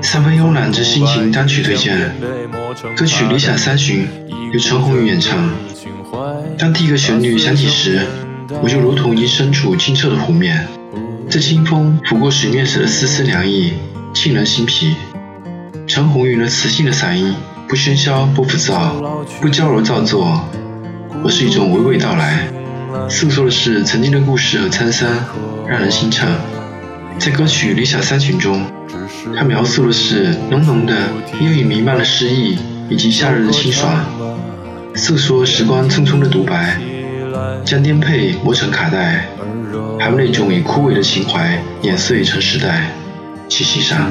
三分慵懒之心情单曲推荐，歌曲《理想三旬》由陈鸿宇演唱。当第一个旋律响起时，我就如同已身处清澈的湖面，这清风拂过水面时的丝丝凉意，沁人心脾。陈鸿宇那磁性的嗓音，不喧嚣，不浮躁，不娇柔造作，而是一种娓娓道来，诉说的是曾经的故事和沧桑，让人心颤。在歌曲《理想三旬》中。它描述的是浓浓的烟雨弥漫的诗意，以及夏日的清爽，诉说时光匆匆的独白，将颠沛磨成卡带，还有那种已枯萎的情怀碾碎成时代，请欣赏。